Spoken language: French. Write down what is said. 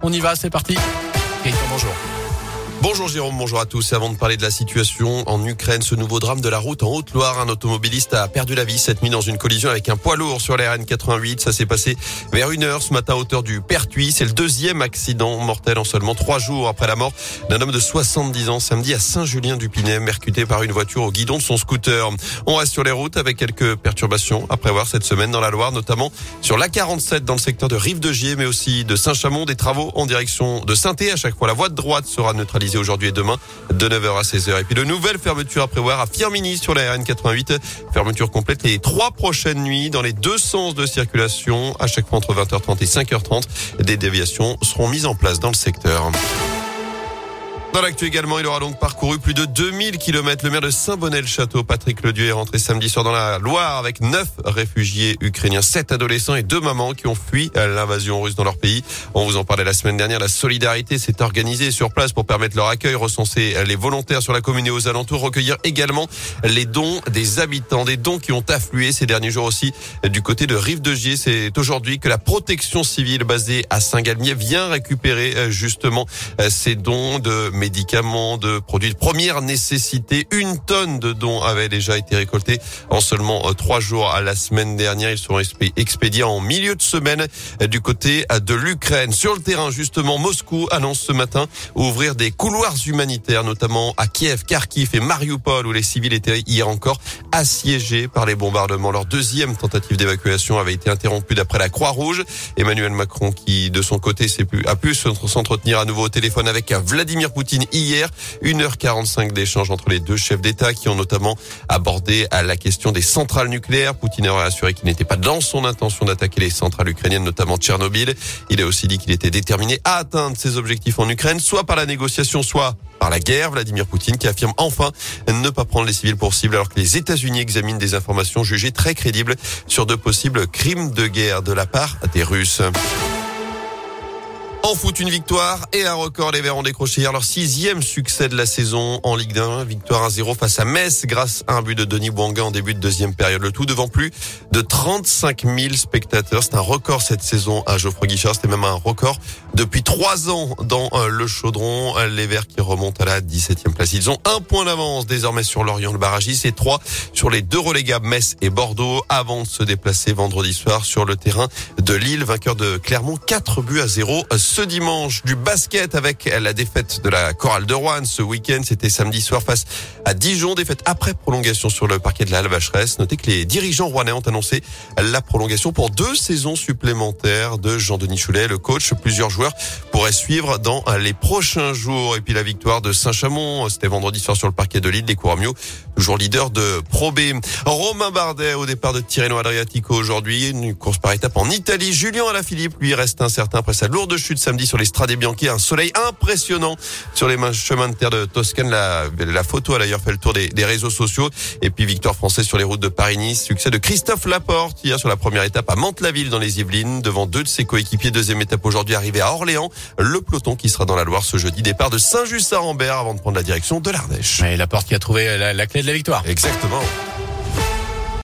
On y va, c'est parti. bonjour. Bonjour Jérôme, bonjour à tous. Avant de parler de la situation en Ukraine, ce nouveau drame de la route en Haute-Loire, un automobiliste a perdu la vie cette nuit dans une collision avec un poids lourd sur la RN88. Ça s'est passé vers une heure ce matin à hauteur du Pertuis. C'est le deuxième accident mortel en seulement trois jours après la mort d'un homme de 70 ans samedi à Saint-Julien-du-Pinet, mercuté par une voiture au guidon de son scooter. On reste sur les routes avec quelques perturbations à prévoir cette semaine dans la Loire, notamment sur l'A47 dans le secteur de Rive-de-Gier, mais aussi de Saint-Chamond, des travaux en direction de saint À chaque fois, la voie de droite sera neutralisée aujourd'hui et demain de 9h à 16h. Et puis de nouvelles fermetures à prévoir à Firmini sur la RN88. Fermeture complète les trois prochaines nuits dans les deux sens de circulation. À chaque fois entre 20h30 et 5h30. Des déviations seront mises en place dans le secteur. Dans l'actu également, il aura donc parcouru plus de 2000 km. Le maire de Saint-Bonnet-le-Château, Patrick Ledieu, est rentré samedi soir dans la Loire avec neuf réfugiés ukrainiens, sept adolescents et deux mamans qui ont fui l'invasion russe dans leur pays. On vous en parlait la semaine dernière. La solidarité s'est organisée sur place pour permettre leur accueil, recenser les volontaires sur la commune et aux alentours, recueillir également les dons des habitants, des dons qui ont afflué ces derniers jours aussi du côté de Rive-de-Gier. C'est aujourd'hui que la protection civile basée à Saint-Galmier vient récupérer euh, justement euh, ces dons de médicaments, de produits de première nécessité. Une tonne de dons avait déjà été récoltée en seulement euh, trois jours à la semaine dernière. Ils seront expédiés en milieu de semaine euh, du côté euh, de l'Ukraine. Sur le terrain, justement, Moscou annonce ce matin ouvrir des couloirs humanitaires, notamment à Kiev, Kharkiv et Mariupol, où les civils étaient hier encore assiégés par les bombardements. Leur deuxième tentative d'évacuation avait été interrompue d'après la Croix-Rouge. Emmanuel Macron, qui de son côté a pu s'entretenir à nouveau au téléphone avec Vladimir Poutine, hier. 1h45 d'échange entre les deux chefs d'État qui ont notamment abordé à la question des centrales nucléaires. Poutine a assuré qu'il n'était pas dans son intention d'attaquer les centrales ukrainiennes, notamment Tchernobyl. Il a aussi dit qu'il était déterminé à atteindre ses objectifs en Ukraine, soit par la négociation, soit par la guerre. Vladimir Poutine qui affirme enfin ne pas prendre les civils pour cible alors que les États-Unis examinent des informations jugées très crédibles sur de possibles crimes de guerre de la part des Russes. En foot, une victoire et un record. Les Verts ont décroché hier leur sixième succès de la saison en Ligue 1. Victoire 1-0 face à Metz grâce à un but de Denis Bouanga en début de deuxième période. Le tout devant plus de 35 000 spectateurs. C'est un record cette saison à Geoffroy Guichard. C'était même un record depuis trois ans dans euh, le chaudron. Les Verts qui remontent à la 17e place. Ils ont un point d'avance désormais sur Lorient, le barragiste et trois sur les deux relégables Metz et Bordeaux avant de se déplacer vendredi soir sur le terrain de Lille, vainqueur de Clermont, 4 buts à 0 ce dimanche du basket avec la défaite de la chorale de Rouen ce week-end. C'était samedi soir face à Dijon. Défaite après prolongation sur le parquet de la Vacheresse. Notez que les dirigeants rouennais ont annoncé la prolongation pour deux saisons supplémentaires de Jean-Denis Choulet, le coach. Plusieurs joueurs pourraient suivre dans les prochains jours. Et puis la victoire de Saint-Chamond, c'était vendredi soir sur le parquet de Lille. Les Couramio, toujours leader de Pro B. Romain Bardet au départ de Tirreno Adriatico aujourd'hui. Une course par étape en Italie. Julien Alaphilippe, lui, reste incertain après sa lourde chute samedi sur les Strade Bianchi. Un soleil impressionnant sur les chemins de terre de Toscane. La, la photo a d'ailleurs fait le tour des, des, réseaux sociaux. Et puis victoire française sur les routes de Paris-Nice. Succès de Christophe Laporte hier sur la première étape à Mantes-la-Ville dans les Yvelines devant deux de ses coéquipiers. Deuxième étape aujourd'hui arrivé à Orléans. Le peloton qui sera dans la Loire ce jeudi. Départ de Saint-Just-à-Rambert avant de prendre la direction de l'Ardèche. Et Laporte qui a trouvé la, la clé de la victoire. Exactement.